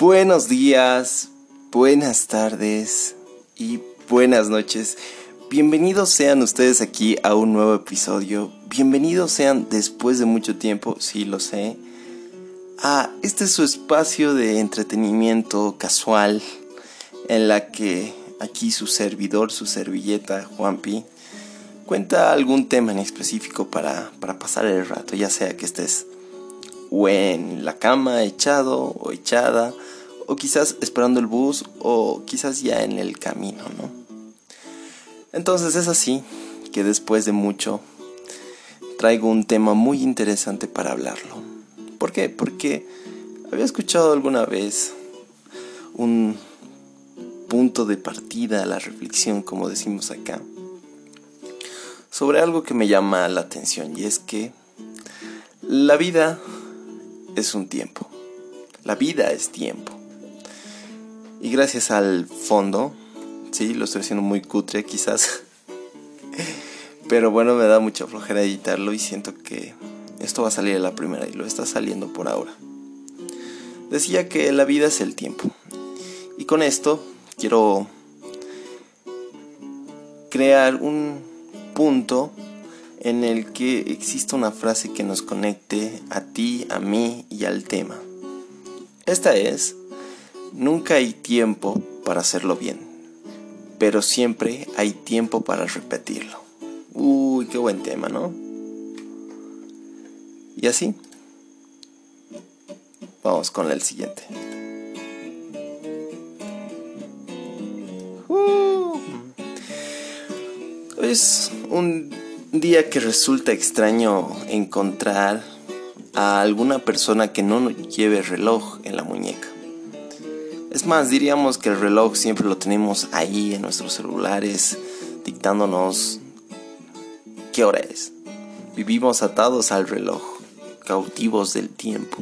Buenos días, buenas tardes y buenas noches. Bienvenidos sean ustedes aquí a un nuevo episodio. Bienvenidos sean después de mucho tiempo, sí lo sé. Ah, este es su espacio de entretenimiento casual en la que aquí su servidor, su servilleta, Juanpi, cuenta algún tema en específico para, para pasar el rato, ya sea que estés o en la cama echado o echada, o quizás esperando el bus, o quizás ya en el camino, ¿no? Entonces es así que después de mucho traigo un tema muy interesante para hablarlo. ¿Por qué? Porque había escuchado alguna vez un punto de partida la reflexión, como decimos acá, sobre algo que me llama la atención y es que la vida es un tiempo. La vida es tiempo. Y gracias al fondo, sí, lo estoy haciendo muy cutre quizás. Pero bueno, me da mucha flojera editarlo y siento que esto va a salir a la primera y lo está saliendo por ahora. Decía que la vida es el tiempo. Y con esto quiero crear un punto en el que exista una frase que nos conecte a ti, a mí y al tema. Esta es, nunca hay tiempo para hacerlo bien, pero siempre hay tiempo para repetirlo. Uy, qué buen tema, ¿no? Y así, vamos con el siguiente. Uh. Es un día que resulta extraño encontrar a alguna persona que no lleve reloj en la muñeca. Es más, diríamos que el reloj siempre lo tenemos ahí en nuestros celulares, dictándonos qué hora es. Vivimos atados al reloj, cautivos del tiempo.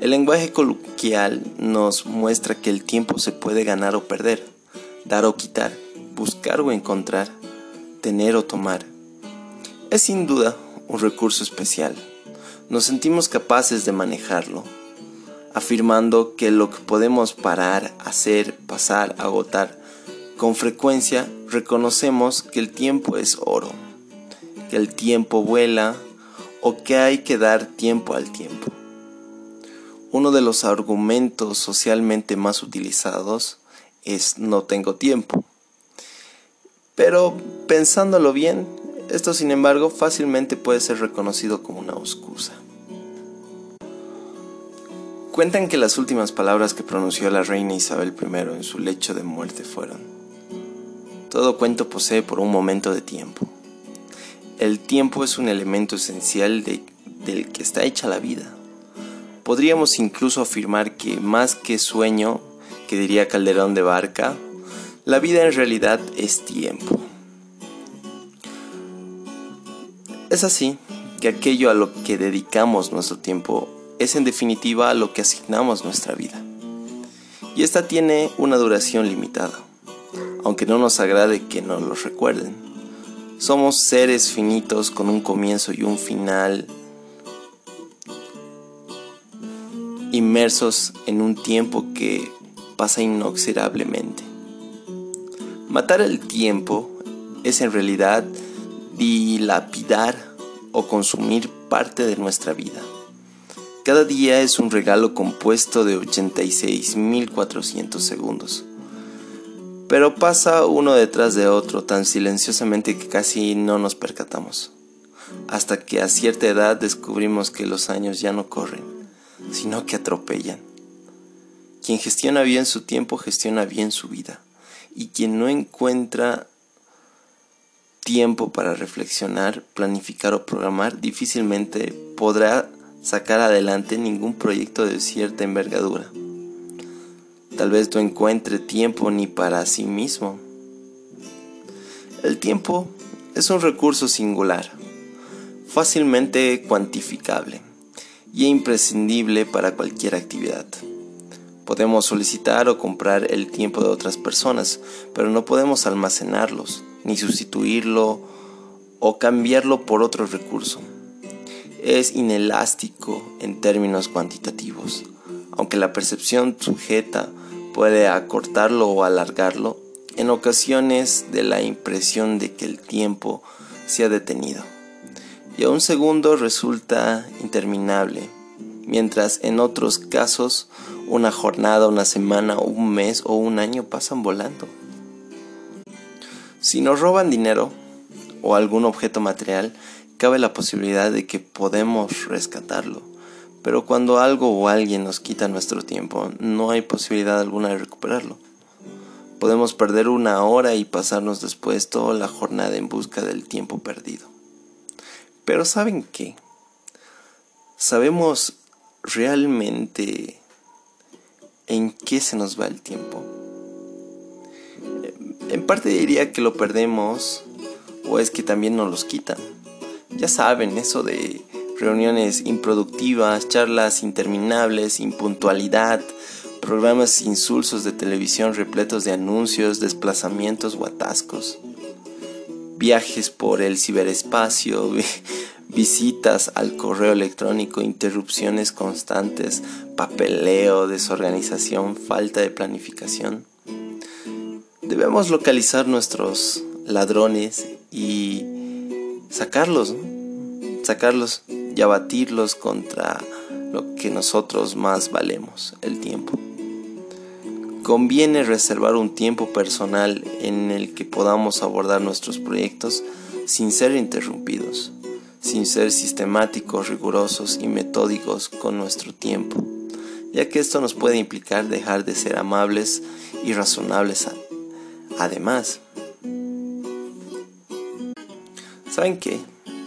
El lenguaje coloquial nos muestra que el tiempo se puede ganar o perder, dar o quitar, buscar o encontrar, tener o tomar es sin duda un recurso especial. Nos sentimos capaces de manejarlo, afirmando que lo que podemos parar, hacer, pasar, agotar, con frecuencia reconocemos que el tiempo es oro, que el tiempo vuela o que hay que dar tiempo al tiempo. Uno de los argumentos socialmente más utilizados es no tengo tiempo. Pero pensándolo bien, esto, sin embargo, fácilmente puede ser reconocido como una excusa. Cuentan que las últimas palabras que pronunció la reina Isabel I en su lecho de muerte fueron, todo cuento posee por un momento de tiempo. El tiempo es un elemento esencial del que está hecha la vida. Podríamos incluso afirmar que más que sueño, que diría Calderón de Barca, la vida en realidad es tiempo. Es así que aquello a lo que dedicamos nuestro tiempo es en definitiva lo que asignamos nuestra vida. Y esta tiene una duración limitada, aunque no nos agrade que nos lo recuerden. Somos seres finitos con un comienzo y un final, inmersos en un tiempo que pasa inoxidablemente. Matar el tiempo es en realidad dilapidar o consumir parte de nuestra vida. Cada día es un regalo compuesto de 86.400 segundos. Pero pasa uno detrás de otro tan silenciosamente que casi no nos percatamos. Hasta que a cierta edad descubrimos que los años ya no corren, sino que atropellan. Quien gestiona bien su tiempo gestiona bien su vida. Y quien no encuentra tiempo para reflexionar, planificar o programar, difícilmente podrá sacar adelante ningún proyecto de cierta envergadura. Tal vez no encuentre tiempo ni para sí mismo. El tiempo es un recurso singular, fácilmente cuantificable y imprescindible para cualquier actividad. Podemos solicitar o comprar el tiempo de otras personas, pero no podemos almacenarlos ni sustituirlo o cambiarlo por otro recurso. Es inelástico en términos cuantitativos, Aunque la percepción sujeta puede acortarlo o alargarlo, en ocasiones de la impresión de que el tiempo se ha detenido. Y a un segundo resulta interminable, mientras en otros casos una jornada, una semana, un mes o un año pasan volando. Si nos roban dinero o algún objeto material, cabe la posibilidad de que podemos rescatarlo. Pero cuando algo o alguien nos quita nuestro tiempo, no hay posibilidad alguna de recuperarlo. Podemos perder una hora y pasarnos después toda la jornada en busca del tiempo perdido. Pero ¿saben qué? ¿Sabemos realmente en qué se nos va el tiempo? En parte diría que lo perdemos o es que también nos los quitan. Ya saben, eso de reuniones improductivas, charlas interminables, impuntualidad, programas insulsos de televisión repletos de anuncios, desplazamientos o atascos, viajes por el ciberespacio, visitas al correo electrónico, interrupciones constantes, papeleo, desorganización, falta de planificación. Debemos localizar nuestros ladrones y sacarlos, sacarlos y abatirlos contra lo que nosotros más valemos, el tiempo. Conviene reservar un tiempo personal en el que podamos abordar nuestros proyectos sin ser interrumpidos, sin ser sistemáticos, rigurosos y metódicos con nuestro tiempo, ya que esto nos puede implicar dejar de ser amables y razonables. Además, ¿saben qué?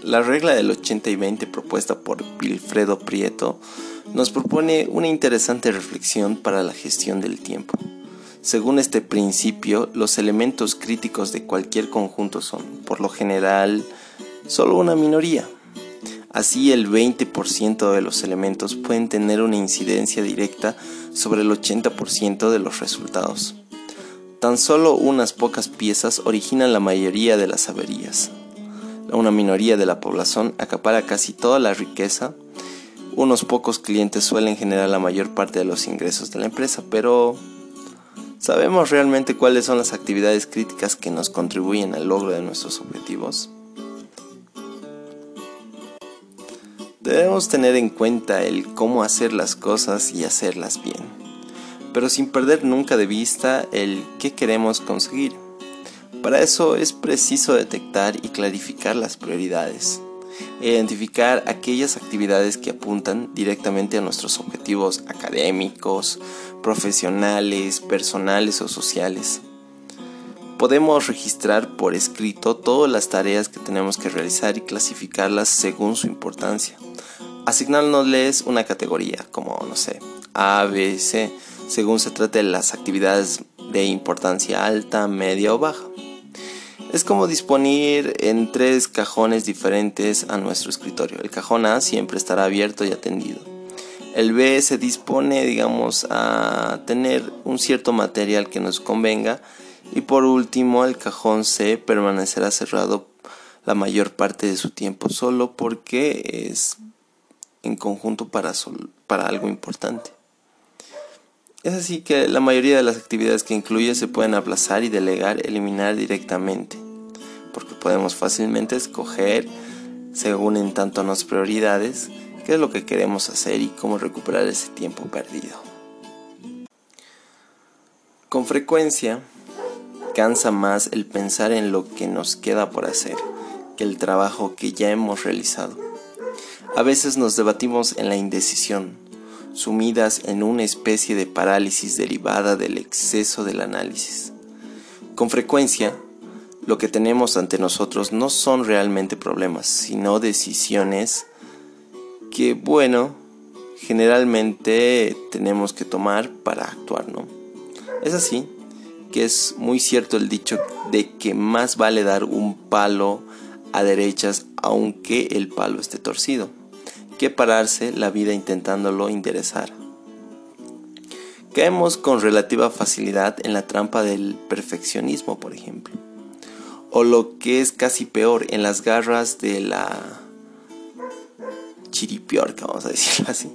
La regla del 80 y 20 propuesta por Wilfredo Prieto nos propone una interesante reflexión para la gestión del tiempo. Según este principio, los elementos críticos de cualquier conjunto son, por lo general, solo una minoría. Así el 20% de los elementos pueden tener una incidencia directa sobre el 80% de los resultados. Tan solo unas pocas piezas originan la mayoría de las averías una minoría de la población acapara casi toda la riqueza. Unos pocos clientes suelen generar la mayor parte de los ingresos de la empresa, pero ¿sabemos realmente cuáles son las actividades críticas que nos contribuyen al logro de nuestros objetivos? Debemos tener en cuenta el cómo hacer las cosas y hacerlas bien, pero sin perder nunca de vista el qué queremos conseguir. Para eso es preciso detectar y clarificar las prioridades, identificar aquellas actividades que apuntan directamente a nuestros objetivos académicos, profesionales, personales o sociales. Podemos registrar por escrito todas las tareas que tenemos que realizar y clasificarlas según su importancia, asignándoles una categoría como, no sé, A, B, C, según se trate de las actividades de importancia alta, media o baja. Es como disponer en tres cajones diferentes a nuestro escritorio. El cajón A siempre estará abierto y atendido. El B se dispone, digamos, a tener un cierto material que nos convenga. Y por último, el cajón C permanecerá cerrado la mayor parte de su tiempo solo porque es en conjunto para, para algo importante. Es así que la mayoría de las actividades que incluye se pueden aplazar y delegar, eliminar directamente, porque podemos fácilmente escoger, según en tanto nos prioridades, qué es lo que queremos hacer y cómo recuperar ese tiempo perdido. Con frecuencia, cansa más el pensar en lo que nos queda por hacer que el trabajo que ya hemos realizado. A veces nos debatimos en la indecisión, sumidas en una especie de parálisis derivada del exceso del análisis. Con frecuencia, lo que tenemos ante nosotros no son realmente problemas, sino decisiones que, bueno, generalmente tenemos que tomar para actuar, ¿no? Es así que es muy cierto el dicho de que más vale dar un palo a derechas aunque el palo esté torcido que pararse la vida intentándolo enderezar. Caemos con relativa facilidad en la trampa del perfeccionismo, por ejemplo, o lo que es casi peor, en las garras de la chiripiorca, vamos a decirlo así.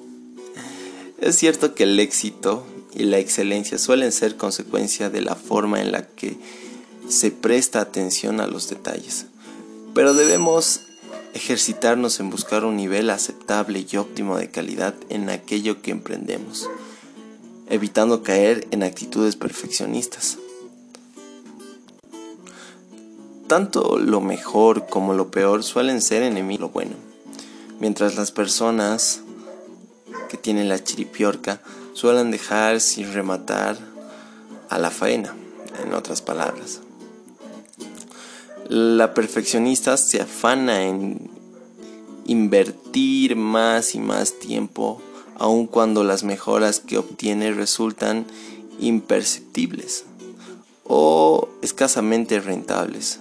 Es cierto que el éxito y la excelencia suelen ser consecuencia de la forma en la que se presta atención a los detalles, pero debemos ejercitarnos en buscar un nivel aceptable y óptimo de calidad en aquello que emprendemos, evitando caer en actitudes perfeccionistas. Tanto lo mejor como lo peor suelen ser enemigos lo bueno, mientras las personas que tienen la chiripiorca suelen dejar sin rematar a la faena, en otras palabras. La perfeccionista se afana en invertir más y más tiempo, aun cuando las mejoras que obtiene resultan imperceptibles o escasamente rentables.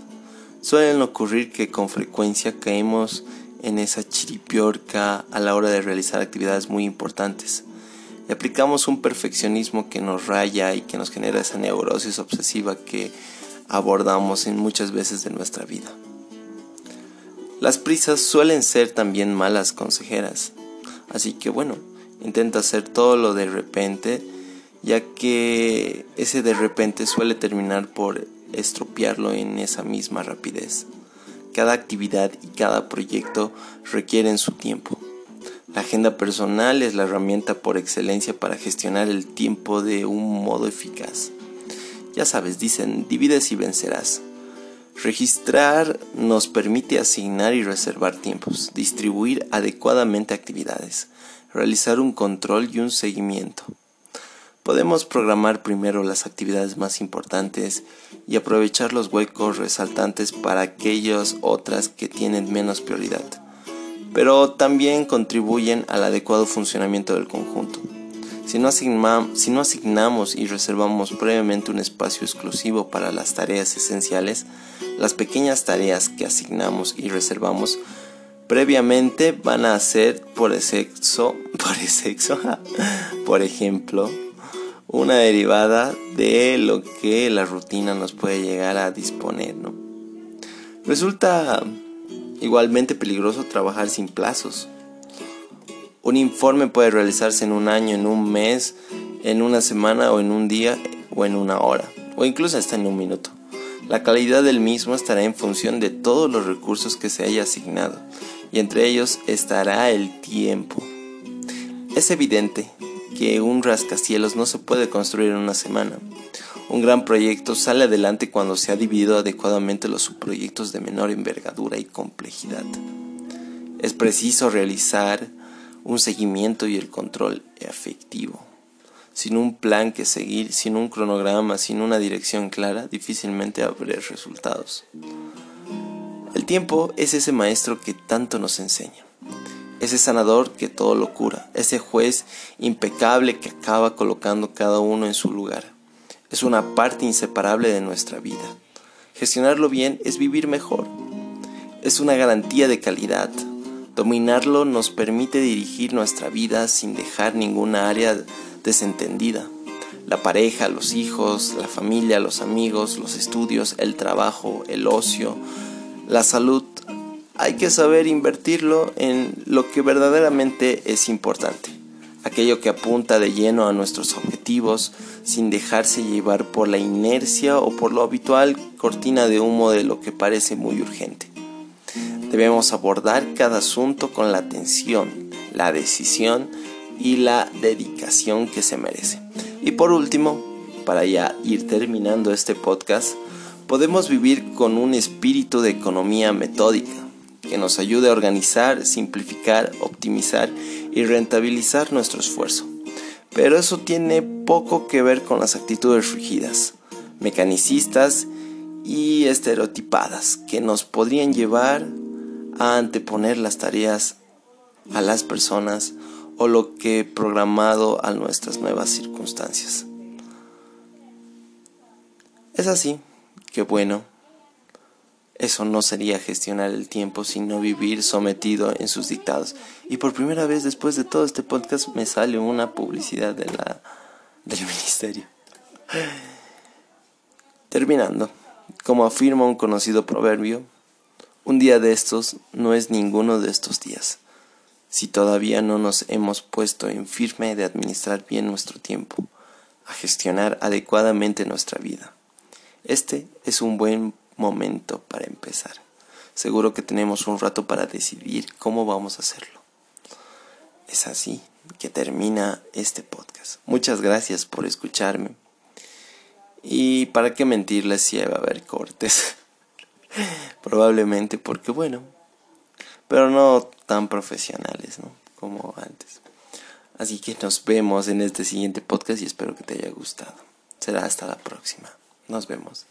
Suelen ocurrir que con frecuencia caemos en esa chiripiorca a la hora de realizar actividades muy importantes. Y aplicamos un perfeccionismo que nos raya y que nos genera esa neurosis obsesiva que abordamos en muchas veces de nuestra vida. Las prisas suelen ser también malas consejeras, así que bueno, intenta hacer todo lo de repente, ya que ese de repente suele terminar por estropearlo en esa misma rapidez. Cada actividad y cada proyecto requieren su tiempo. La agenda personal es la herramienta por excelencia para gestionar el tiempo de un modo eficaz. Ya sabes, dicen, divides y vencerás. Registrar nos permite asignar y reservar tiempos, distribuir adecuadamente actividades, realizar un control y un seguimiento. Podemos programar primero las actividades más importantes y aprovechar los huecos resaltantes para aquellas otras que tienen menos prioridad, pero también contribuyen al adecuado funcionamiento del conjunto. Si no, si no asignamos y reservamos previamente un espacio exclusivo para las tareas esenciales, las pequeñas tareas que asignamos y reservamos previamente van a ser por sexo, por sexo, por ejemplo, una derivada de lo que la rutina nos puede llegar a disponer. Resulta igualmente peligroso trabajar sin plazos. Un informe puede realizarse en un año, en un mes, en una semana o en un día o en una hora, o incluso hasta en un minuto. La calidad del mismo estará en función de todos los recursos que se haya asignado, y entre ellos estará el tiempo. Es evidente que un rascacielos no se puede construir en una semana. Un gran proyecto sale adelante cuando se ha dividido adecuadamente los subproyectos de menor envergadura y complejidad. Es preciso realizar un seguimiento y el control efectivo. Sin un plan que seguir, sin un cronograma, sin una dirección clara, difícilmente habrá resultados. El tiempo es ese maestro que tanto nos enseña ese sanador que todo lo cura, ese juez impecable que acaba colocando cada uno en su lugar. Es una parte inseparable de nuestra vida. Gestionarlo bien es vivir mejor. Es una garantía de calidad. Dominarlo nos permite dirigir nuestra vida sin dejar ninguna área desentendida. La pareja, los hijos, la familia, los amigos, los estudios, el trabajo, el ocio, la salud, hay que saber invertirlo en lo que verdaderamente es importante, aquello que apunta de lleno a nuestros objetivos sin dejarse llevar por la inercia o por lo habitual cortina de humo de lo que parece muy urgente. Debemos abordar cada asunto con la atención, la decisión y la dedicación que se merece. Y por último, para ya ir terminando este podcast, podemos vivir con un espíritu de economía metódica que nos ayude a organizar, simplificar, optimizar y rentabilizar nuestro esfuerzo. Pero eso tiene poco que ver con las actitudes rígidas, mecanicistas y estereotipadas que nos podrían llevar a anteponer las tareas a las personas o lo que programado a nuestras nuevas circunstancias. Es así que bueno, eso no sería gestionar el tiempo, sino vivir sometido en sus dictados. Y por primera vez después de todo este podcast me sale una publicidad de la, del ministerio. Terminando, como afirma un conocido proverbio, un día de estos no es ninguno de estos días. si todavía no nos hemos puesto en firme de administrar bien nuestro tiempo, a gestionar adecuadamente nuestra vida. Este es un buen momento para empezar. Seguro que tenemos un rato para decidir cómo vamos a hacerlo. Es así que termina este podcast. Muchas gracias por escucharme. Y para qué mentirles si va a haber cortes. Probablemente porque bueno, pero no tan profesionales, ¿no? Como antes. Así que nos vemos en este siguiente podcast y espero que te haya gustado. Será hasta la próxima. Nos vemos.